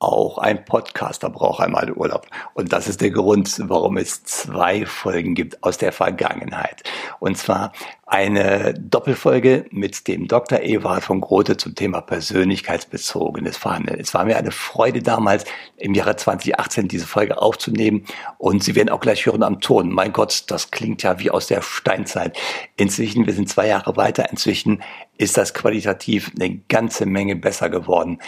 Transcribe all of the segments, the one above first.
Auch ein Podcaster braucht einmal Urlaub. Und das ist der Grund, warum es zwei Folgen gibt aus der Vergangenheit. Und zwar eine Doppelfolge mit dem Dr. Ewald von Grote zum Thema persönlichkeitsbezogenes Verhandeln. Es war mir eine Freude damals im Jahre 2018 diese Folge aufzunehmen und Sie werden auch gleich hören am Ton. Mein Gott, das klingt ja wie aus der Steinzeit. Inzwischen, wir sind zwei Jahre weiter, inzwischen ist das qualitativ eine ganze Menge besser geworden.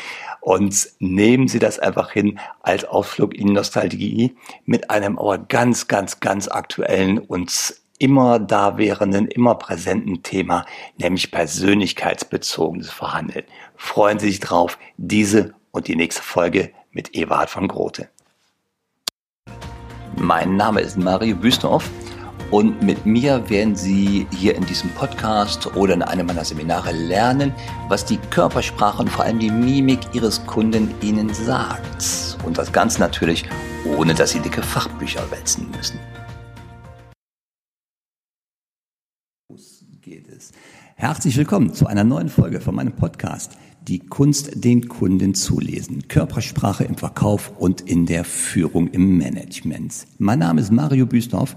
Und nehmen Sie das einfach hin als Ausflug in Nostalgie mit einem aber ganz, ganz, ganz aktuellen und immer da währenden, immer präsenten Thema, nämlich persönlichkeitsbezogenes Verhandeln. Freuen Sie sich drauf, diese und die nächste Folge mit Ewald von Grote. Mein Name ist Mario Büstorf und mit mir werden Sie hier in diesem Podcast oder in einem meiner Seminare lernen, was die Körpersprache und vor allem die Mimik Ihres Kunden Ihnen sagt. Und das Ganze natürlich, ohne dass Sie dicke Fachbücher wälzen müssen. Geht es. Herzlich willkommen zu einer neuen Folge von meinem Podcast. Die Kunst, den Kunden zu lesen. Körpersprache im Verkauf und in der Führung im Management. Mein Name ist Mario Büstorf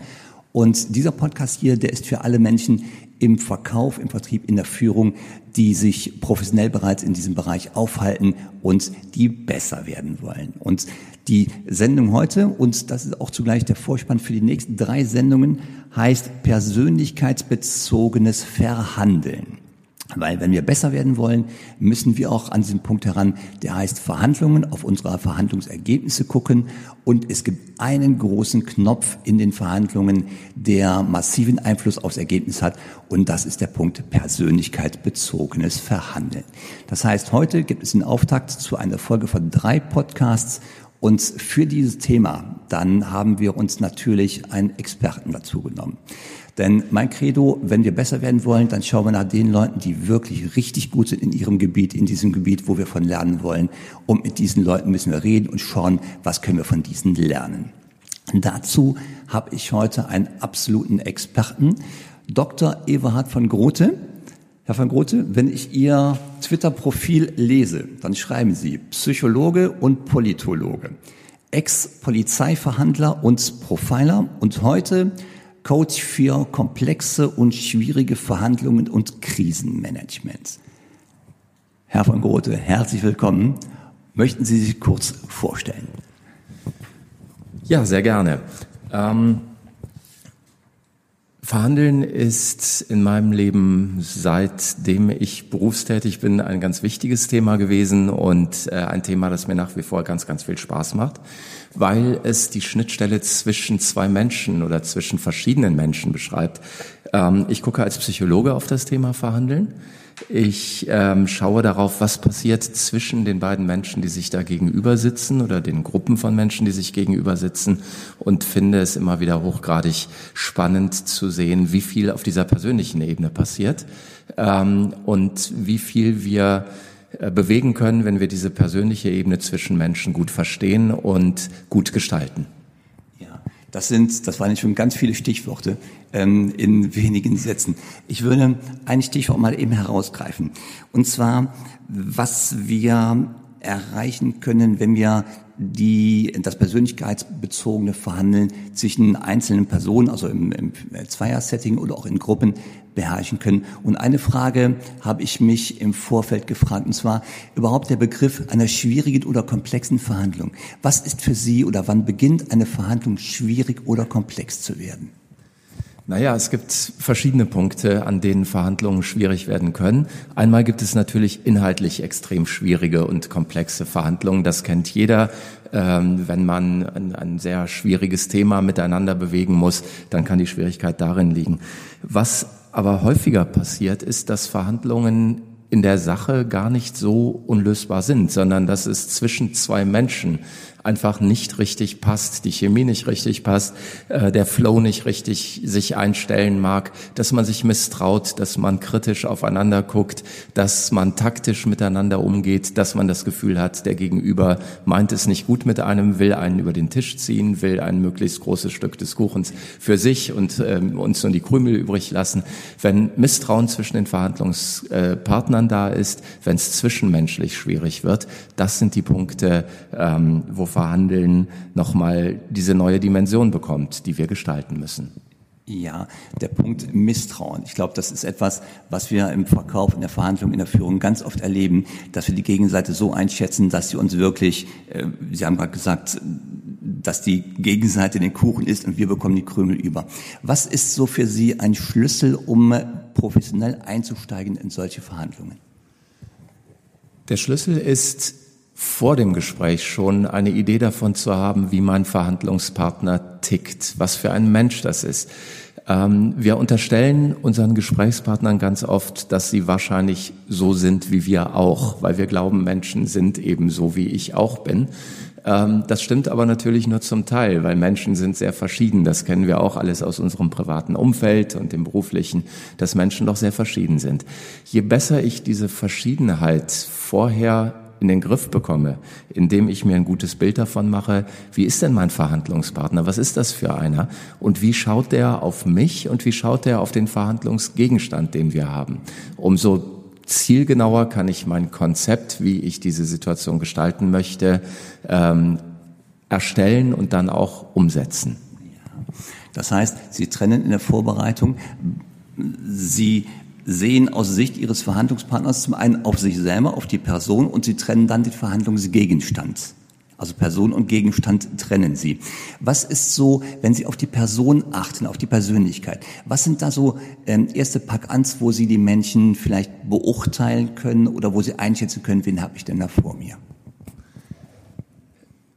und dieser Podcast hier, der ist für alle Menschen im Verkauf, im Vertrieb, in der Führung, die sich professionell bereits in diesem Bereich aufhalten und die besser werden wollen. Und die Sendung heute, und das ist auch zugleich der Vorspann für die nächsten drei Sendungen, heißt persönlichkeitsbezogenes Verhandeln. Weil wenn wir besser werden wollen, müssen wir auch an diesen Punkt heran, der heißt Verhandlungen, auf unsere Verhandlungsergebnisse gucken. Und es gibt einen großen Knopf in den Verhandlungen, der massiven Einfluss aufs Ergebnis hat. Und das ist der Punkt persönlichkeitsbezogenes Verhandeln. Das heißt, heute gibt es den Auftakt zu einer Folge von drei Podcasts. Und für dieses Thema, dann haben wir uns natürlich einen Experten dazu genommen. Denn mein Credo, wenn wir besser werden wollen, dann schauen wir nach den Leuten, die wirklich richtig gut sind in ihrem Gebiet, in diesem Gebiet, wo wir von lernen wollen. Und mit diesen Leuten müssen wir reden und schauen, was können wir von diesen lernen. Dazu habe ich heute einen absoluten Experten, Dr. Everhard von Grote. Herr von Grote, wenn ich Ihr Twitter-Profil lese, dann schreiben Sie Psychologe und Politologe, Ex-Polizeiverhandler und Profiler und heute Coach für komplexe und schwierige Verhandlungen und Krisenmanagement. Herr von Grote, herzlich willkommen. Möchten Sie sich kurz vorstellen? Ja, sehr gerne. Ähm, Verhandeln ist in meinem Leben, seitdem ich berufstätig bin, ein ganz wichtiges Thema gewesen und äh, ein Thema, das mir nach wie vor ganz, ganz viel Spaß macht weil es die Schnittstelle zwischen zwei Menschen oder zwischen verschiedenen Menschen beschreibt. Ähm, ich gucke als Psychologe auf das Thema Verhandeln. Ich ähm, schaue darauf, was passiert zwischen den beiden Menschen, die sich da gegenüber sitzen oder den Gruppen von Menschen, die sich gegenüber sitzen und finde es immer wieder hochgradig spannend zu sehen, wie viel auf dieser persönlichen Ebene passiert ähm, und wie viel wir äh, bewegen können, wenn wir diese persönliche Ebene zwischen Menschen gut verstehen und gut gestalten. Ja, das sind, das waren schon ganz viele Stichworte ähm, in wenigen Sätzen. Ich würde ein Stichwort mal eben herausgreifen. Und zwar, was wir erreichen können, wenn wir die, das persönlichkeitsbezogene Verhandeln zwischen einzelnen Personen, also im, im Zweier-Setting oder auch in Gruppen beherrschen können. Und eine Frage habe ich mich im Vorfeld gefragt, und zwar überhaupt der Begriff einer schwierigen oder komplexen Verhandlung. Was ist für Sie oder wann beginnt eine Verhandlung schwierig oder komplex zu werden? Naja, es gibt verschiedene Punkte, an denen Verhandlungen schwierig werden können. Einmal gibt es natürlich inhaltlich extrem schwierige und komplexe Verhandlungen. Das kennt jeder. Ähm, wenn man ein, ein sehr schwieriges Thema miteinander bewegen muss, dann kann die Schwierigkeit darin liegen. Was aber häufiger passiert, ist, dass Verhandlungen in der Sache gar nicht so unlösbar sind, sondern dass es zwischen zwei Menschen einfach nicht richtig passt, die Chemie nicht richtig passt, äh, der Flow nicht richtig sich einstellen mag, dass man sich misstraut, dass man kritisch aufeinander guckt, dass man taktisch miteinander umgeht, dass man das Gefühl hat, der Gegenüber meint es nicht gut mit einem, will einen über den Tisch ziehen, will ein möglichst großes Stück des Kuchens für sich und ähm, uns nur die Krümel übrig lassen. Wenn Misstrauen zwischen den Verhandlungspartnern da ist, wenn es zwischenmenschlich schwierig wird, das sind die Punkte, ähm, wo Verhandeln nochmal diese neue Dimension bekommt, die wir gestalten müssen. Ja, der Punkt Misstrauen. Ich glaube, das ist etwas, was wir im Verkauf, in der Verhandlung, in der Führung ganz oft erleben, dass wir die Gegenseite so einschätzen, dass sie uns wirklich, äh, Sie haben gerade gesagt, dass die Gegenseite den Kuchen isst und wir bekommen die Krümel über. Was ist so für Sie ein Schlüssel, um professionell einzusteigen in solche Verhandlungen? Der Schlüssel ist vor dem Gespräch schon eine Idee davon zu haben, wie mein Verhandlungspartner tickt, was für ein Mensch das ist. Ähm, wir unterstellen unseren Gesprächspartnern ganz oft, dass sie wahrscheinlich so sind wie wir auch, weil wir glauben, Menschen sind eben so, wie ich auch bin. Ähm, das stimmt aber natürlich nur zum Teil, weil Menschen sind sehr verschieden. Das kennen wir auch alles aus unserem privaten Umfeld und dem beruflichen, dass Menschen doch sehr verschieden sind. Je besser ich diese Verschiedenheit vorher in den Griff bekomme, indem ich mir ein gutes Bild davon mache, wie ist denn mein Verhandlungspartner, was ist das für einer und wie schaut der auf mich und wie schaut der auf den Verhandlungsgegenstand, den wir haben. Umso zielgenauer kann ich mein Konzept, wie ich diese Situation gestalten möchte, ähm, erstellen und dann auch umsetzen. Das heißt, Sie trennen in der Vorbereitung, Sie sehen aus Sicht ihres Verhandlungspartners zum einen auf sich selber, auf die Person und sie trennen dann den Verhandlungsgegenstand. Also Person und Gegenstand trennen sie. Was ist so, wenn Sie auf die Person achten, auf die Persönlichkeit? Was sind da so ähm, erste Pack-Ans, wo Sie die Menschen vielleicht beurteilen können oder wo Sie einschätzen können, wen habe ich denn da vor mir?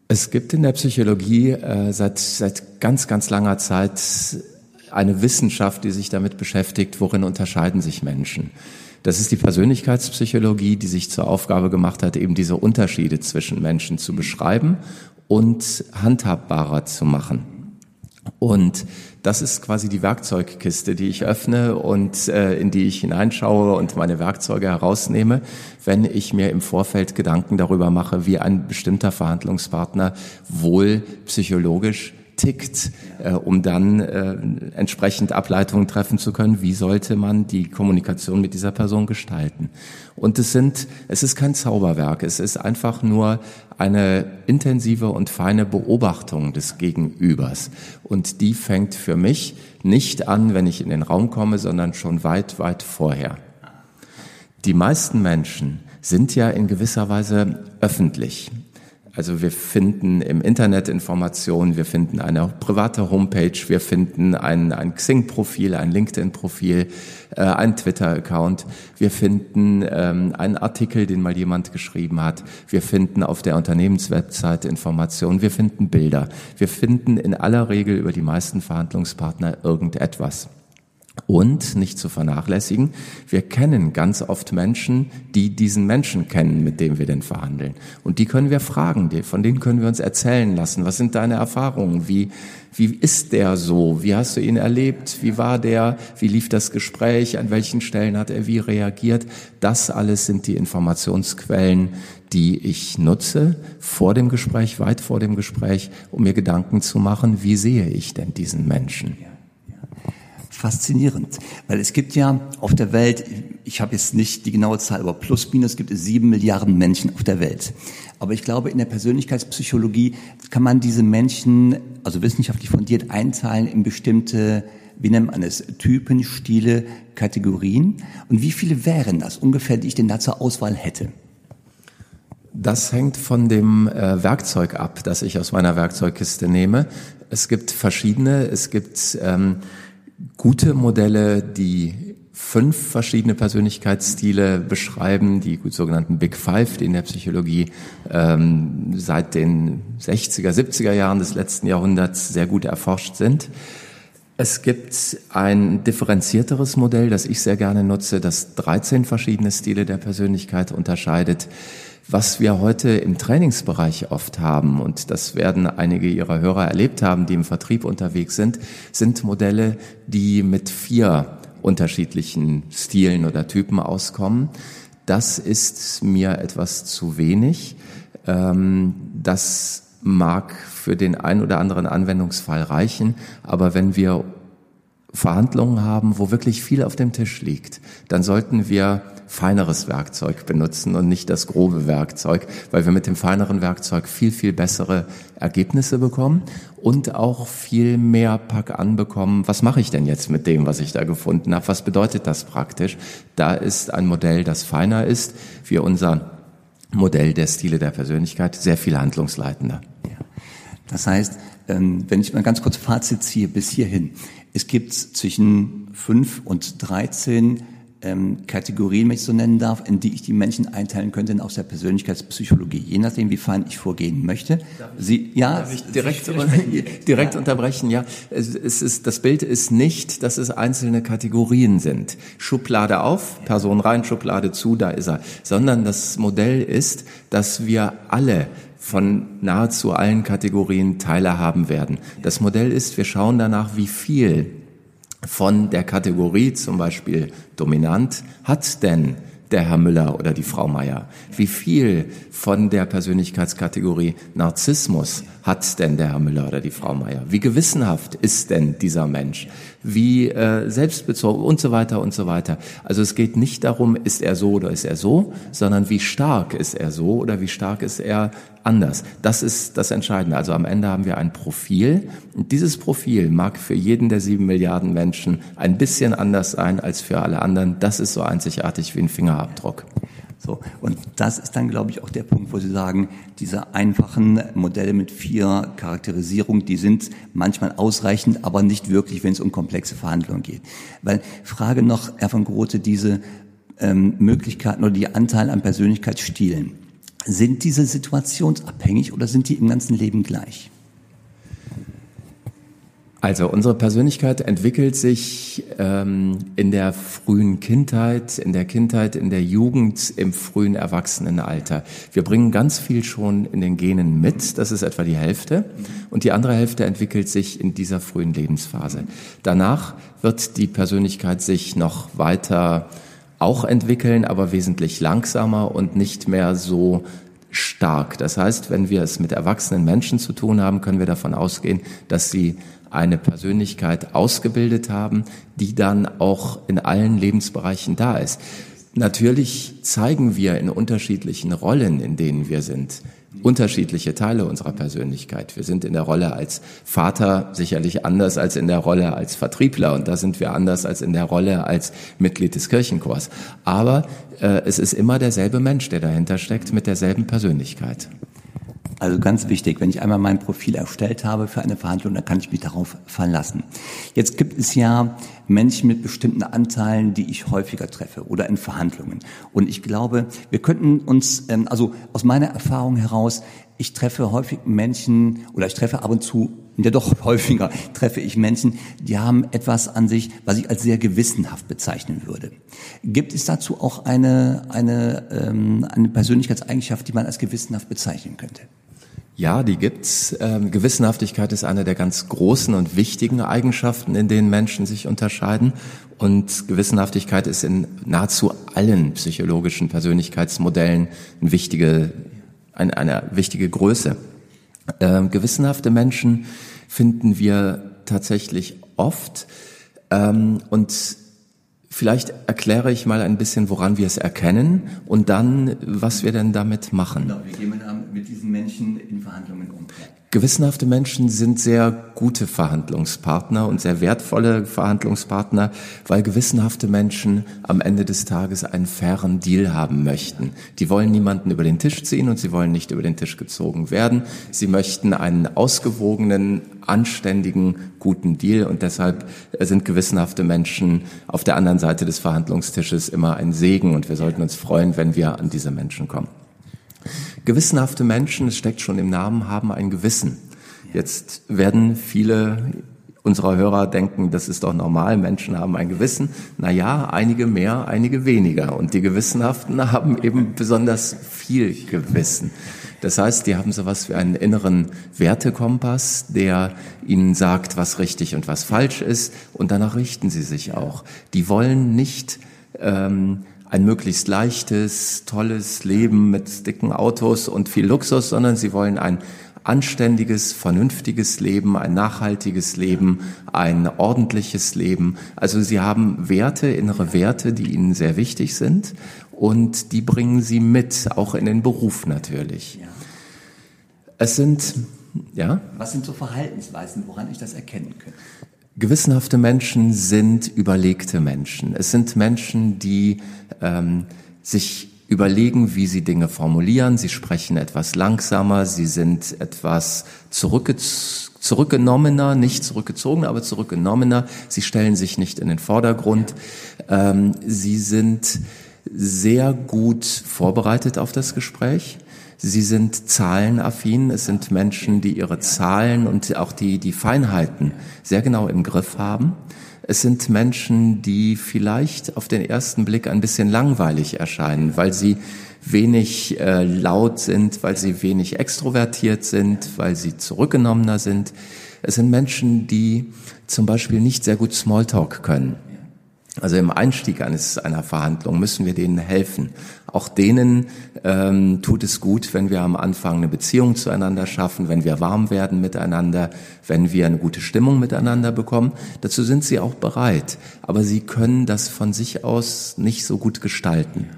Es gibt in der Psychologie äh, seit, seit ganz, ganz langer Zeit eine Wissenschaft, die sich damit beschäftigt, worin unterscheiden sich Menschen. Das ist die Persönlichkeitspsychologie, die sich zur Aufgabe gemacht hat, eben diese Unterschiede zwischen Menschen zu beschreiben und handhabbarer zu machen. Und das ist quasi die Werkzeugkiste, die ich öffne und äh, in die ich hineinschaue und meine Werkzeuge herausnehme, wenn ich mir im Vorfeld Gedanken darüber mache, wie ein bestimmter Verhandlungspartner wohl psychologisch tickt, äh, um dann äh, entsprechend Ableitungen treffen zu können, wie sollte man die Kommunikation mit dieser Person gestalten. Und es sind, es ist kein Zauberwerk, es ist einfach nur eine intensive und feine Beobachtung des Gegenübers. Und die fängt für mich nicht an, wenn ich in den Raum komme, sondern schon weit, weit vorher. Die meisten Menschen sind ja in gewisser Weise öffentlich. Also wir finden im Internet Informationen, wir finden eine private Homepage, wir finden ein, ein Xing-Profil, ein LinkedIn-Profil, äh, ein Twitter-Account, wir finden ähm, einen Artikel, den mal jemand geschrieben hat, wir finden auf der Unternehmenswebseite Informationen, wir finden Bilder, wir finden in aller Regel über die meisten Verhandlungspartner irgendetwas. Und nicht zu vernachlässigen, wir kennen ganz oft Menschen, die diesen Menschen kennen, mit dem wir denn verhandeln. Und die können wir fragen, von denen können wir uns erzählen lassen. Was sind deine Erfahrungen? Wie, wie ist der so? Wie hast du ihn erlebt? Wie war der? Wie lief das Gespräch? An welchen Stellen hat er wie reagiert? Das alles sind die Informationsquellen, die ich nutze vor dem Gespräch, weit vor dem Gespräch, um mir Gedanken zu machen, wie sehe ich denn diesen Menschen? Faszinierend, weil es gibt ja auf der Welt, ich habe jetzt nicht die genaue Zahl, aber plus minus gibt es sieben Milliarden Menschen auf der Welt. Aber ich glaube, in der Persönlichkeitspsychologie kann man diese Menschen, also wissenschaftlich fundiert, einteilen in bestimmte, wie nennt man es, Typen, Stile, Kategorien. Und wie viele wären das ungefähr, die ich denn da zur Auswahl hätte? Das hängt von dem äh, Werkzeug ab, das ich aus meiner Werkzeugkiste nehme. Es gibt verschiedene. Es gibt ähm, gute Modelle, die fünf verschiedene Persönlichkeitsstile beschreiben, die sogenannten Big Five, die in der Psychologie ähm, seit den 60er, 70er Jahren des letzten Jahrhunderts sehr gut erforscht sind. Es gibt ein differenzierteres Modell, das ich sehr gerne nutze, das 13 verschiedene Stile der Persönlichkeit unterscheidet. Was wir heute im Trainingsbereich oft haben, und das werden einige Ihrer Hörer erlebt haben, die im Vertrieb unterwegs sind, sind Modelle, die mit vier unterschiedlichen Stilen oder Typen auskommen. Das ist mir etwas zu wenig. Ähm, das mag für den ein oder anderen Anwendungsfall reichen, aber wenn wir Verhandlungen haben, wo wirklich viel auf dem Tisch liegt, dann sollten wir feineres Werkzeug benutzen und nicht das grobe Werkzeug, weil wir mit dem feineren Werkzeug viel, viel bessere Ergebnisse bekommen und auch viel mehr Pack anbekommen. Was mache ich denn jetzt mit dem, was ich da gefunden habe? Was bedeutet das praktisch? Da ist ein Modell, das feiner ist, wie unser Modell der Stile der Persönlichkeit, sehr viel handlungsleitender. Das heißt, ähm, wenn ich mal ganz kurz Fazit ziehe bis hierhin, es gibt zwischen fünf und dreizehn ähm, Kategorien, wenn ich so nennen darf, in die ich die Menschen einteilen könnte aus der Persönlichkeitspsychologie, je nachdem, wie fein ich vorgehen möchte. Sie, ja, direkt, direkt ja. unterbrechen? Ja, es ist, das Bild ist nicht, dass es einzelne Kategorien sind. Schublade auf, Person rein, Schublade zu, da ist er. Sondern das Modell ist, dass wir alle von nahezu allen Kategorien Teile haben werden. Das Modell ist, wir schauen danach, wie viel von der Kategorie zum Beispiel dominant hat denn der Herr Müller oder die Frau Meier? Wie viel von der Persönlichkeitskategorie Narzissmus hat denn der Herr Müller oder die Frau Meier? Wie gewissenhaft ist denn dieser Mensch? Wie äh, selbstbezogen und so weiter und so weiter. Also es geht nicht darum, ist er so oder ist er so, sondern wie stark ist er so oder wie stark ist er anders. Das ist das Entscheidende. Also am Ende haben wir ein Profil und dieses Profil mag für jeden der sieben Milliarden Menschen ein bisschen anders sein als für alle anderen. Das ist so einzigartig wie ein Fingerabdruck. So. Und das ist dann, glaube ich, auch der Punkt, wo Sie sagen, diese einfachen Modelle mit vier Charakterisierungen, die sind manchmal ausreichend, aber nicht wirklich, wenn es um komplexe Verhandlungen geht. Weil, Frage noch, Herr von Grote, diese ähm, Möglichkeiten oder die Anteil an Persönlichkeitsstilen, sind diese situationsabhängig oder sind die im ganzen Leben gleich? Also unsere Persönlichkeit entwickelt sich ähm, in der frühen Kindheit, in der Kindheit, in der Jugend, im frühen Erwachsenenalter. Wir bringen ganz viel schon in den Genen mit, das ist etwa die Hälfte, und die andere Hälfte entwickelt sich in dieser frühen Lebensphase. Danach wird die Persönlichkeit sich noch weiter auch entwickeln, aber wesentlich langsamer und nicht mehr so stark. Das heißt, wenn wir es mit erwachsenen Menschen zu tun haben, können wir davon ausgehen, dass sie eine Persönlichkeit ausgebildet haben, die dann auch in allen Lebensbereichen da ist. Natürlich zeigen wir in unterschiedlichen Rollen, in denen wir sind, unterschiedliche Teile unserer Persönlichkeit. Wir sind in der Rolle als Vater sicherlich anders als in der Rolle als Vertriebler und da sind wir anders als in der Rolle als Mitglied des Kirchenchors. Aber äh, es ist immer derselbe Mensch, der dahinter steckt, mit derselben Persönlichkeit. Also ganz wichtig, wenn ich einmal mein Profil erstellt habe für eine Verhandlung, dann kann ich mich darauf verlassen. Jetzt gibt es ja Menschen mit bestimmten Anteilen, die ich häufiger treffe oder in Verhandlungen. Und ich glaube, wir könnten uns, ähm, also aus meiner Erfahrung heraus, ich treffe häufig Menschen oder ich treffe ab und zu, ja doch häufiger, treffe ich Menschen, die haben etwas an sich, was ich als sehr gewissenhaft bezeichnen würde. Gibt es dazu auch eine, eine, ähm, eine Persönlichkeitseigenschaft, die man als gewissenhaft bezeichnen könnte? Ja, die gibt's. Ähm, Gewissenhaftigkeit ist eine der ganz großen und wichtigen Eigenschaften, in denen Menschen sich unterscheiden. Und Gewissenhaftigkeit ist in nahezu allen psychologischen Persönlichkeitsmodellen eine wichtige, eine, eine wichtige Größe. Ähm, gewissenhafte Menschen finden wir tatsächlich oft. Ähm, und Vielleicht erkläre ich mal ein bisschen, woran wir es erkennen und dann, was wir denn damit machen. Genau, wie gehen wir mit diesen Menschen in Verhandlungen um? Gewissenhafte Menschen sind sehr gute Verhandlungspartner und sehr wertvolle Verhandlungspartner, weil gewissenhafte Menschen am Ende des Tages einen fairen Deal haben möchten. Die wollen niemanden über den Tisch ziehen und sie wollen nicht über den Tisch gezogen werden. Sie möchten einen ausgewogenen, anständigen, guten Deal und deshalb sind gewissenhafte Menschen auf der anderen Seite des Verhandlungstisches immer ein Segen und wir sollten uns freuen, wenn wir an diese Menschen kommen. Gewissenhafte Menschen, es steckt schon im Namen, haben ein Gewissen. Jetzt werden viele unserer Hörer denken, das ist doch normal, Menschen haben ein Gewissen. Naja, einige mehr, einige weniger. Und die Gewissenhaften haben eben besonders viel Gewissen. Das heißt, die haben sowas wie einen inneren Wertekompass, der ihnen sagt, was richtig und was falsch ist. Und danach richten sie sich auch. Die wollen nicht ähm, ein möglichst leichtes, tolles Leben mit dicken Autos und viel Luxus, sondern sie wollen ein anständiges, vernünftiges Leben, ein nachhaltiges Leben, ein ordentliches Leben. Also sie haben Werte, innere Werte, die ihnen sehr wichtig sind und die bringen sie mit, auch in den Beruf natürlich. Ja. Es sind, ja? Was sind so Verhaltensweisen, woran ich das erkennen könnte? Gewissenhafte Menschen sind überlegte Menschen. Es sind Menschen, die ähm, sich überlegen, wie sie Dinge formulieren. Sie sprechen etwas langsamer, sie sind etwas zurückge zurückgenommener, nicht zurückgezogener, aber zurückgenommener. Sie stellen sich nicht in den Vordergrund. Ähm, sie sind sehr gut vorbereitet auf das Gespräch. Sie sind zahlenaffin. Es sind Menschen, die ihre Zahlen und auch die, die Feinheiten sehr genau im Griff haben. Es sind Menschen, die vielleicht auf den ersten Blick ein bisschen langweilig erscheinen, weil sie wenig äh, laut sind, weil sie wenig extrovertiert sind, weil sie zurückgenommener sind. Es sind Menschen, die zum Beispiel nicht sehr gut Smalltalk können. Also im Einstieg eines einer Verhandlung müssen wir denen helfen. Auch denen ähm, tut es gut, wenn wir am Anfang eine Beziehung zueinander schaffen, wenn wir warm werden miteinander, wenn wir eine gute Stimmung miteinander bekommen. Dazu sind sie auch bereit, aber sie können das von sich aus nicht so gut gestalten.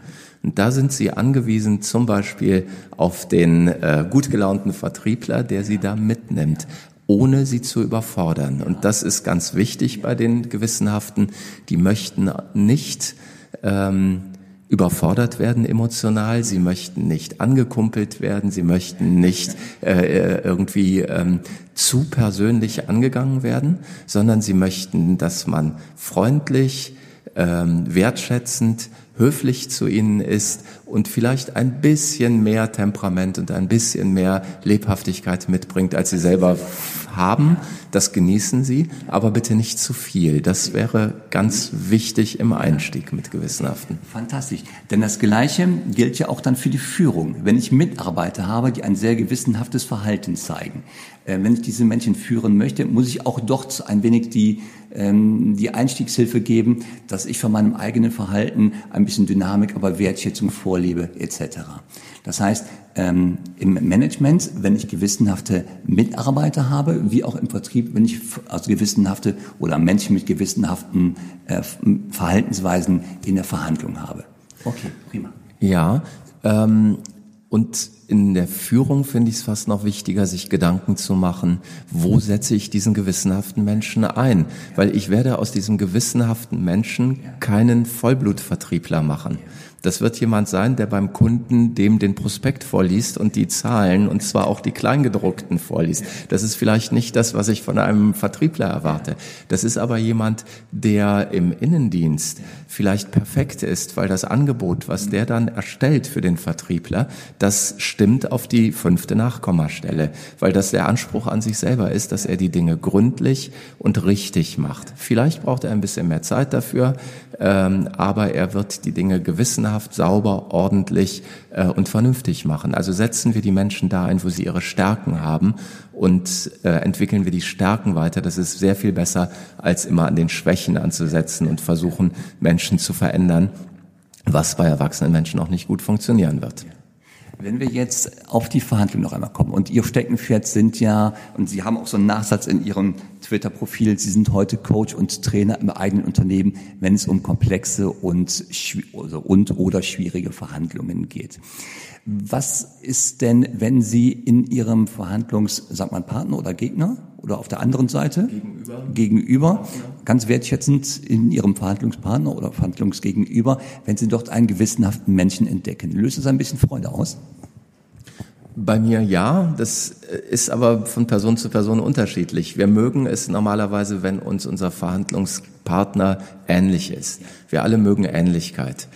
Und da sind sie angewiesen, zum Beispiel auf den äh, gut gelaunten Vertriebler, der sie da mitnimmt ohne sie zu überfordern. Und das ist ganz wichtig bei den Gewissenhaften. Die möchten nicht ähm, überfordert werden emotional, sie möchten nicht angekumpelt werden, sie möchten nicht äh, äh irgendwie ähm, zu persönlich angegangen werden, sondern sie möchten, dass man freundlich, ähm, wertschätzend, höflich zu ihnen ist und vielleicht ein bisschen mehr Temperament und ein bisschen mehr Lebhaftigkeit mitbringt, als sie selber haben. Das genießen sie, aber bitte nicht zu viel. Das wäre ganz wichtig im Einstieg mit Gewissenhaften. Fantastisch. Denn das Gleiche gilt ja auch dann für die Führung. Wenn ich Mitarbeiter habe, die ein sehr gewissenhaftes Verhalten zeigen, äh, wenn ich diese Menschen führen möchte, muss ich auch dort ein wenig die ähm, die Einstiegshilfe geben, dass ich von meinem eigenen Verhalten ein bisschen Dynamik, aber Wertschätzung vorlebe etc. Das heißt, ähm, im Management, wenn ich gewissenhafte Mitarbeiter habe, wie auch im Vertrieb, wenn ich also gewissenhafte oder Menschen mit gewissenhaften äh, Verhaltensweisen in der Verhandlung habe. Okay, prima. Ja, ähm, und in der Führung finde ich es fast noch wichtiger, sich Gedanken zu machen, wo setze ich diesen gewissenhaften Menschen ein? Weil ich werde aus diesem gewissenhaften Menschen keinen Vollblutvertriebler machen. Das wird jemand sein, der beim Kunden dem den Prospekt vorliest und die Zahlen, und zwar auch die Kleingedruckten vorliest. Das ist vielleicht nicht das, was ich von einem Vertriebler erwarte. Das ist aber jemand, der im Innendienst vielleicht perfekt ist, weil das Angebot, was der dann erstellt für den Vertriebler, das stimmt auf die fünfte Nachkommastelle, weil das der Anspruch an sich selber ist, dass er die Dinge gründlich und richtig macht. Vielleicht braucht er ein bisschen mehr Zeit dafür, ähm, aber er wird die Dinge gewissenhaft, sauber, ordentlich äh, und vernünftig machen. Also setzen wir die Menschen da ein, wo sie ihre Stärken haben und äh, entwickeln wir die Stärken weiter. Das ist sehr viel besser, als immer an den Schwächen anzusetzen und versuchen, Menschen zu verändern, was bei erwachsenen Menschen auch nicht gut funktionieren wird. Wenn wir jetzt auf die Verhandlung noch einmal kommen und Ihr Steckenpferd sind ja, und Sie haben auch so einen Nachsatz in Ihrem Twitter-Profil, Sie sind heute Coach und Trainer im eigenen Unternehmen, wenn es um komplexe und, also und oder schwierige Verhandlungen geht. Was ist denn, wenn Sie in Ihrem Verhandlungs, sagt man Partner oder Gegner oder auf der anderen Seite gegenüber, gegenüber ganz wertschätzend in Ihrem Verhandlungspartner oder Verhandlungsgegenüber, wenn Sie dort einen gewissenhaften Menschen entdecken? Löst das ein bisschen Freude aus? Bei mir ja, das ist aber von Person zu Person unterschiedlich. Wir mögen es normalerweise, wenn uns unser Verhandlungspartner ähnlich ist. Wir alle mögen Ähnlichkeit.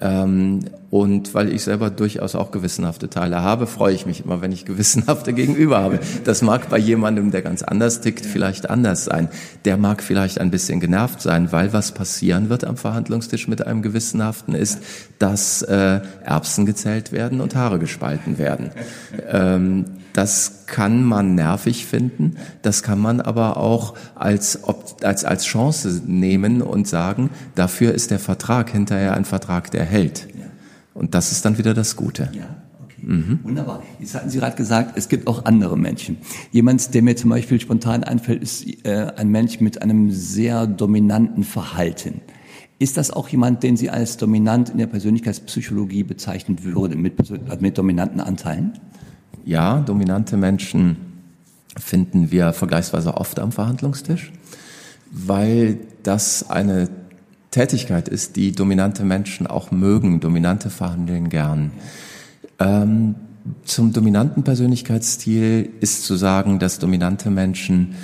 Ähm, Und weil ich selber durchaus auch gewissenhafte Teile habe, freue ich mich immer, wenn ich gewissenhafte Gegenüber habe. Das mag bei jemandem, der ganz anders tickt, vielleicht anders sein. Der mag vielleicht ein bisschen genervt sein, weil was passieren wird am Verhandlungstisch mit einem Gewissenhaften ist, dass äh, Erbsen gezählt werden und Haare gespalten werden. Ähm, das kann man nervig finden, das kann man aber auch als, als, als Chance nehmen und sagen, dafür ist der Vertrag hinterher ein Vertrag, der hält. Und das ist dann wieder das Gute. Ja. Okay. Mhm. Wunderbar. Jetzt hatten Sie gerade gesagt, es gibt auch andere Menschen. Jemand, der mir zum Beispiel spontan einfällt, ist äh, ein Mensch mit einem sehr dominanten Verhalten. Ist das auch jemand, den Sie als dominant in der Persönlichkeitspsychologie bezeichnen würden, mit, mit dominanten Anteilen? Ja, dominante Menschen finden wir vergleichsweise oft am Verhandlungstisch, weil das eine Tätigkeit ist, die dominante Menschen auch mögen. Dominante verhandeln gern. Ähm, zum dominanten Persönlichkeitsstil ist zu sagen, dass dominante Menschen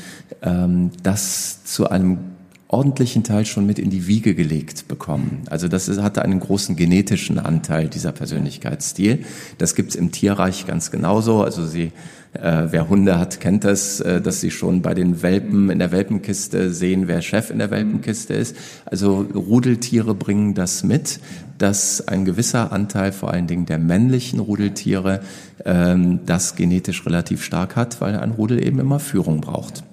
ähm, das zu einem ordentlichen Teil schon mit in die Wiege gelegt bekommen. Also das ist, hatte einen großen genetischen Anteil, dieser Persönlichkeitsstil. Das gibt's im Tierreich ganz genauso. Also sie, äh, wer Hunde hat, kennt das, äh, dass sie schon bei den Welpen in der Welpenkiste sehen, wer Chef in der Welpenkiste ist. Also Rudeltiere bringen das mit, dass ein gewisser Anteil vor allen Dingen der männlichen Rudeltiere ähm, das genetisch relativ stark hat, weil ein Rudel eben immer Führung braucht.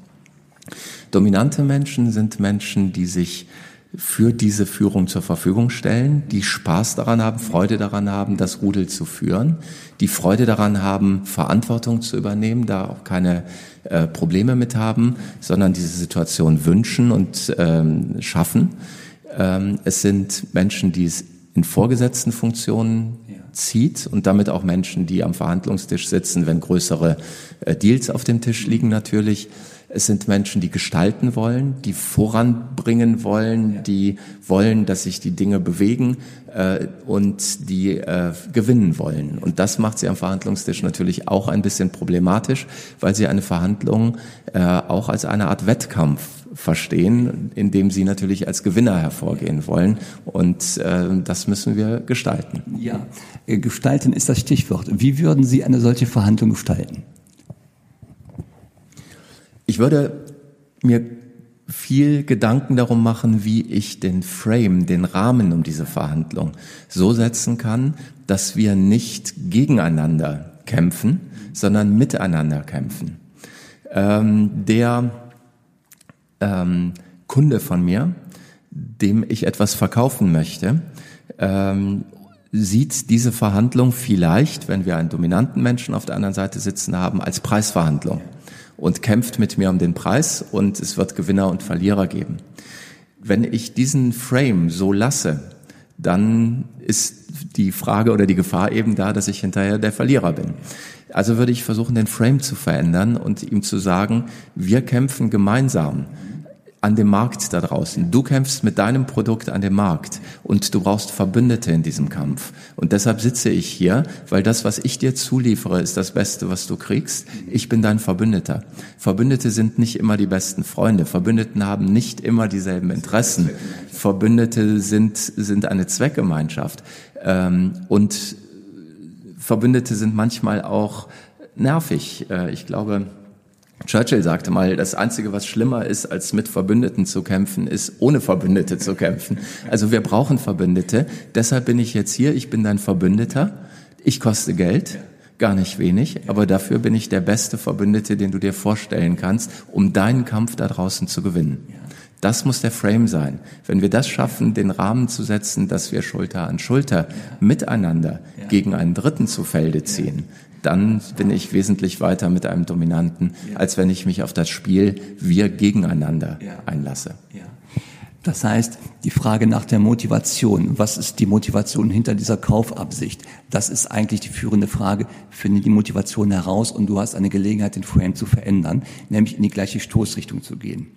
Dominante Menschen sind Menschen, die sich für diese Führung zur Verfügung stellen, die Spaß daran haben, Freude daran haben, das Rudel zu führen, die Freude daran haben, Verantwortung zu übernehmen, da auch keine äh, Probleme mit haben, sondern diese Situation wünschen und ähm, schaffen. Ähm, es sind Menschen, die es in vorgesetzten Funktionen zieht und damit auch Menschen, die am Verhandlungstisch sitzen, wenn größere äh, Deals auf dem Tisch liegen natürlich. Es sind Menschen, die gestalten wollen, die voranbringen wollen, die wollen, dass sich die Dinge bewegen äh, und die äh, gewinnen wollen. Und das macht sie am Verhandlungstisch natürlich auch ein bisschen problematisch, weil sie eine Verhandlung äh, auch als eine Art Wettkampf verstehen, indem sie natürlich als Gewinner hervorgehen wollen. Und äh, das müssen wir gestalten. Ja, äh, gestalten ist das Stichwort. Wie würden Sie eine solche Verhandlung gestalten? Ich würde mir viel Gedanken darum machen, wie ich den Frame, den Rahmen um diese Verhandlung so setzen kann, dass wir nicht gegeneinander kämpfen, sondern miteinander kämpfen. Ähm, der ähm, Kunde von mir, dem ich etwas verkaufen möchte, ähm, sieht diese Verhandlung vielleicht, wenn wir einen dominanten Menschen auf der anderen Seite sitzen haben, als Preisverhandlung und kämpft mit mir um den Preis und es wird Gewinner und Verlierer geben. Wenn ich diesen Frame so lasse, dann ist die Frage oder die Gefahr eben da, dass ich hinterher der Verlierer bin. Also würde ich versuchen, den Frame zu verändern und ihm zu sagen, wir kämpfen gemeinsam an dem Markt da draußen. Du kämpfst mit deinem Produkt an dem Markt und du brauchst Verbündete in diesem Kampf. Und deshalb sitze ich hier, weil das, was ich dir zuliefere, ist das Beste, was du kriegst. Ich bin dein Verbündeter. Verbündete sind nicht immer die besten Freunde. Verbündeten haben nicht immer dieselben Interessen. Verbündete sind, sind eine Zweckgemeinschaft. Ähm, und Verbündete sind manchmal auch nervig. Äh, ich glaube, Churchill sagte mal, das Einzige, was schlimmer ist, als mit Verbündeten zu kämpfen, ist, ohne Verbündete zu kämpfen. Also wir brauchen Verbündete. Deshalb bin ich jetzt hier. Ich bin dein Verbündeter. Ich koste Geld. Gar nicht wenig, aber dafür bin ich der beste Verbündete, den du dir vorstellen kannst, um deinen Kampf da draußen zu gewinnen. Das muss der Frame sein. Wenn wir das schaffen, den Rahmen zu setzen, dass wir Schulter an Schulter miteinander gegen einen Dritten zu Felde ziehen, dann bin ich wesentlich weiter mit einem Dominanten, als wenn ich mich auf das Spiel wir gegeneinander einlasse. Das heißt, die Frage nach der Motivation, was ist die Motivation hinter dieser Kaufabsicht, das ist eigentlich die führende Frage. Finde die Motivation heraus und du hast eine Gelegenheit, den Frame zu verändern, nämlich in die gleiche Stoßrichtung zu gehen.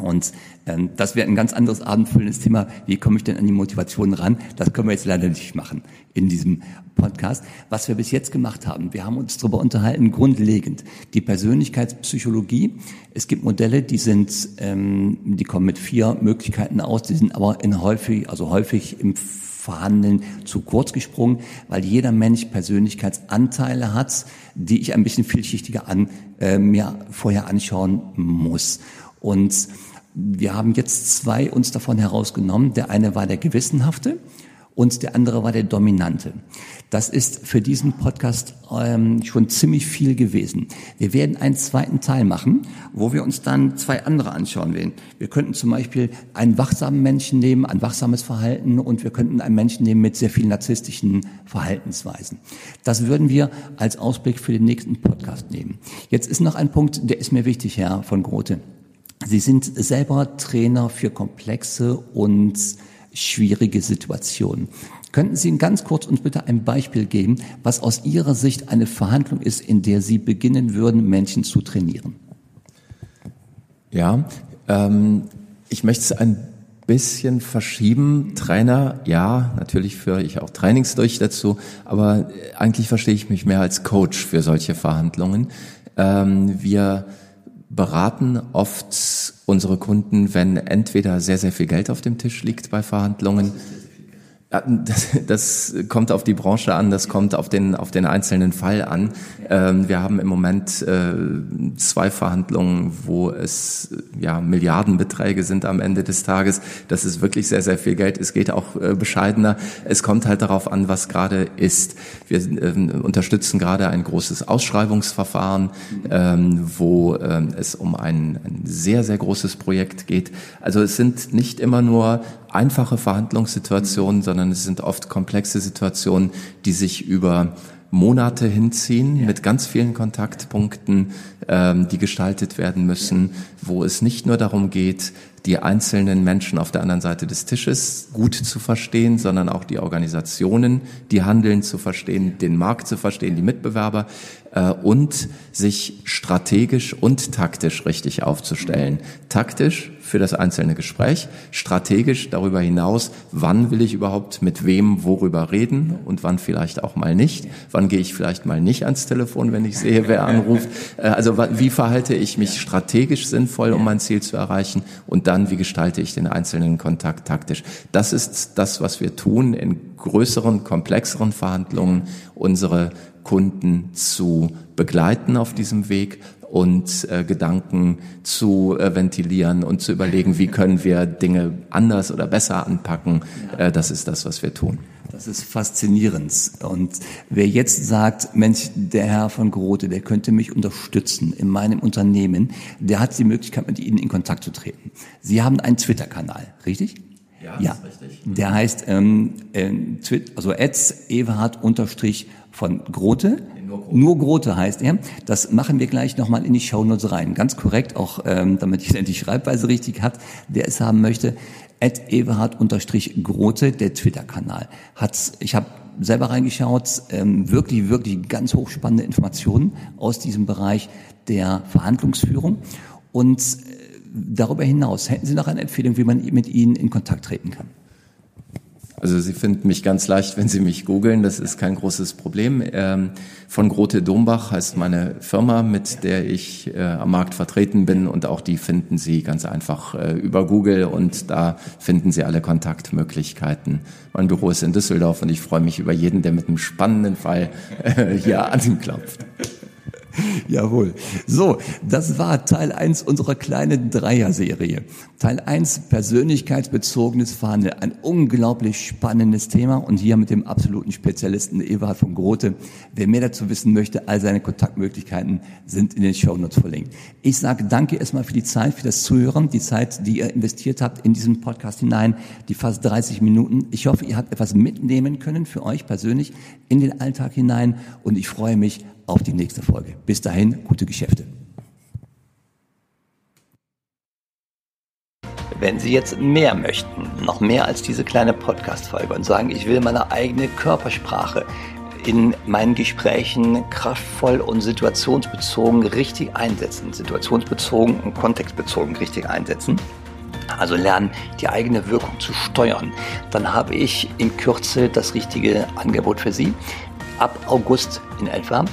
Und ähm, das wäre ein ganz anderes abendfüllendes Thema. Wie komme ich denn an die Motivation ran? Das können wir jetzt leider nicht machen in diesem Podcast. Was wir bis jetzt gemacht haben, wir haben uns darüber unterhalten, grundlegend die Persönlichkeitspsychologie. Es gibt Modelle, die sind, ähm, die kommen mit vier Möglichkeiten aus, die sind aber in häufig, also häufig im Verhandeln zu kurz gesprungen, weil jeder Mensch Persönlichkeitsanteile hat, die ich ein bisschen vielschichtiger an, äh, mir vorher anschauen muss. Und wir haben jetzt zwei uns davon herausgenommen. Der eine war der Gewissenhafte und der andere war der Dominante. Das ist für diesen Podcast ähm, schon ziemlich viel gewesen. Wir werden einen zweiten Teil machen, wo wir uns dann zwei andere anschauen werden. Wir könnten zum Beispiel einen wachsamen Menschen nehmen, ein wachsames Verhalten und wir könnten einen Menschen nehmen mit sehr vielen narzisstischen Verhaltensweisen. Das würden wir als Ausblick für den nächsten Podcast nehmen. Jetzt ist noch ein Punkt, der ist mir wichtig, Herr von Grote. Sie sind selber Trainer für komplexe und schwierige Situationen. Könnten Sie ganz kurz uns bitte ein Beispiel geben, was aus Ihrer Sicht eine Verhandlung ist, in der Sie beginnen würden, Menschen zu trainieren? Ja, ähm, ich möchte es ein bisschen verschieben. Trainer, ja, natürlich führe ich auch Trainings durch dazu, aber eigentlich verstehe ich mich mehr als Coach für solche Verhandlungen. Ähm, wir beraten oft unsere Kunden, wenn entweder sehr, sehr viel Geld auf dem Tisch liegt bei Verhandlungen das, das kommt auf die Branche an, das kommt auf den, auf den einzelnen Fall an. Ähm, wir haben im Moment äh, zwei Verhandlungen, wo es ja Milliardenbeträge sind am Ende des Tages. Das ist wirklich sehr, sehr viel Geld. Es geht auch äh, bescheidener. Es kommt halt darauf an, was gerade ist. Wir ähm, unterstützen gerade ein großes Ausschreibungsverfahren, ähm, wo ähm, es um ein, ein sehr, sehr großes Projekt geht. Also es sind nicht immer nur einfache Verhandlungssituationen, sondern es sind oft komplexe Situationen, die sich über Monate hinziehen ja. mit ganz vielen Kontaktpunkten, ähm, die gestaltet werden müssen, wo es nicht nur darum geht, die einzelnen Menschen auf der anderen Seite des Tisches gut zu verstehen, sondern auch die Organisationen, die handeln zu verstehen, den Markt zu verstehen, die Mitbewerber äh, und sich strategisch und taktisch richtig aufzustellen. Taktisch für das einzelne Gespräch, strategisch darüber hinaus, wann will ich überhaupt mit wem worüber reden und wann vielleicht auch mal nicht, wann gehe ich vielleicht mal nicht ans Telefon, wenn ich sehe, wer anruft. Äh, also wie verhalte ich mich strategisch sinnvoll, um mein Ziel zu erreichen und dann, wie gestalte ich den einzelnen Kontakt taktisch. Das ist das, was wir tun in größeren, komplexeren Verhandlungen, unsere Kunden zu begleiten auf diesem Weg und äh, Gedanken zu äh, ventilieren und zu überlegen, wie können wir Dinge anders oder besser anpacken. Äh, das ist das, was wir tun. Das ist faszinierend. Und wer jetzt sagt, Mensch, der Herr von Grote, der könnte mich unterstützen in meinem Unternehmen, der hat die Möglichkeit, mit Ihnen in Kontakt zu treten. Sie haben einen Twitter-Kanal, richtig? Ja, ja. richtig. Der heißt ähm, äh, also Eds Everhard unterstrich von Grote. Nur Grote. Nur Grote heißt er. Das machen wir gleich nochmal in die Shownotes rein. Ganz korrekt, auch ähm, damit ich die Schreibweise richtig hat, der es haben möchte. Ed Everhard-Grote, der Twitter-Kanal. Hat's, ich habe selber reingeschaut, ähm, wirklich, wirklich ganz hochspannende Informationen aus diesem Bereich der Verhandlungsführung. Und äh, darüber hinaus, hätten Sie noch eine Empfehlung, wie man mit Ihnen in Kontakt treten kann? Also Sie finden mich ganz leicht, wenn Sie mich googeln. Das ist kein großes Problem. Ähm, von Grote Dombach heißt meine Firma, mit der ich äh, am Markt vertreten bin. Und auch die finden Sie ganz einfach äh, über Google. Und da finden Sie alle Kontaktmöglichkeiten. Mein Büro ist in Düsseldorf und ich freue mich über jeden, der mit einem spannenden Fall äh, hier anklopft. Jawohl. So, das war Teil 1 unserer kleinen Dreier-Serie. Teil 1 persönlichkeitsbezogenes Verhandeln. Ein unglaublich spannendes Thema und hier mit dem absoluten Spezialisten Ewald von Grote. Wer mehr dazu wissen möchte, all seine Kontaktmöglichkeiten sind in den Show Notes verlinkt. Ich sage danke erstmal für die Zeit, für das Zuhören, die Zeit, die ihr investiert habt in diesen Podcast hinein, die fast 30 Minuten. Ich hoffe, ihr habt etwas mitnehmen können für euch persönlich in den Alltag hinein und ich freue mich auf die nächste Folge. Bis dahin, gute Geschäfte. Wenn Sie jetzt mehr möchten, noch mehr als diese kleine Podcast-Folge und sagen, ich will meine eigene Körpersprache in meinen Gesprächen kraftvoll und situationsbezogen richtig einsetzen, situationsbezogen und kontextbezogen richtig einsetzen, also lernen, die eigene Wirkung zu steuern, dann habe ich in Kürze das richtige Angebot für Sie. Ab August in etwa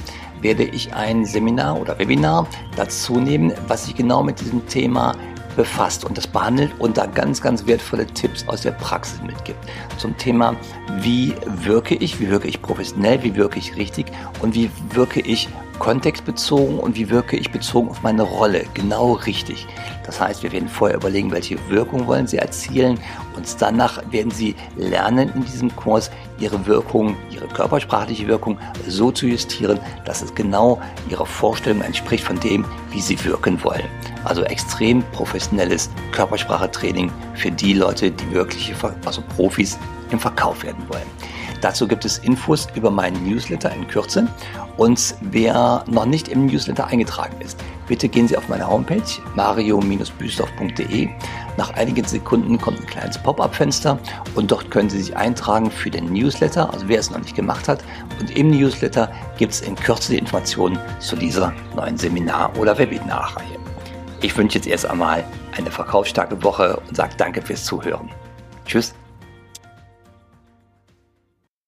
werde ich ein Seminar oder Webinar dazu nehmen, was sich genau mit diesem Thema befasst und das behandelt und da ganz, ganz wertvolle Tipps aus der Praxis mitgibt. Zum Thema, wie wirke ich, wie wirke ich professionell, wie wirke ich richtig und wie wirke ich kontextbezogen und wie wirke ich bezogen auf meine Rolle genau richtig. Das heißt, wir werden vorher überlegen, welche Wirkung wollen Sie erzielen und danach werden Sie lernen in diesem Kurs Ihre Wirkung, Ihre körpersprachliche Wirkung so zu justieren, dass es genau Ihrer Vorstellung entspricht von dem, wie Sie wirken wollen. Also extrem professionelles Körpersprachetraining für die Leute, die wirkliche, also Profis im Verkauf werden wollen. Dazu gibt es Infos über meinen Newsletter in Kürze. Und wer noch nicht im Newsletter eingetragen ist, bitte gehen Sie auf meine Homepage mario-büstorf.de. Nach einigen Sekunden kommt ein kleines Pop-up-Fenster und dort können Sie sich eintragen für den Newsletter, also wer es noch nicht gemacht hat. Und im Newsletter gibt es in Kürze die Informationen zu dieser neuen Seminar- oder Webinarreihe. Ich wünsche jetzt erst einmal eine verkaufsstarke Woche und sage danke fürs Zuhören. Tschüss.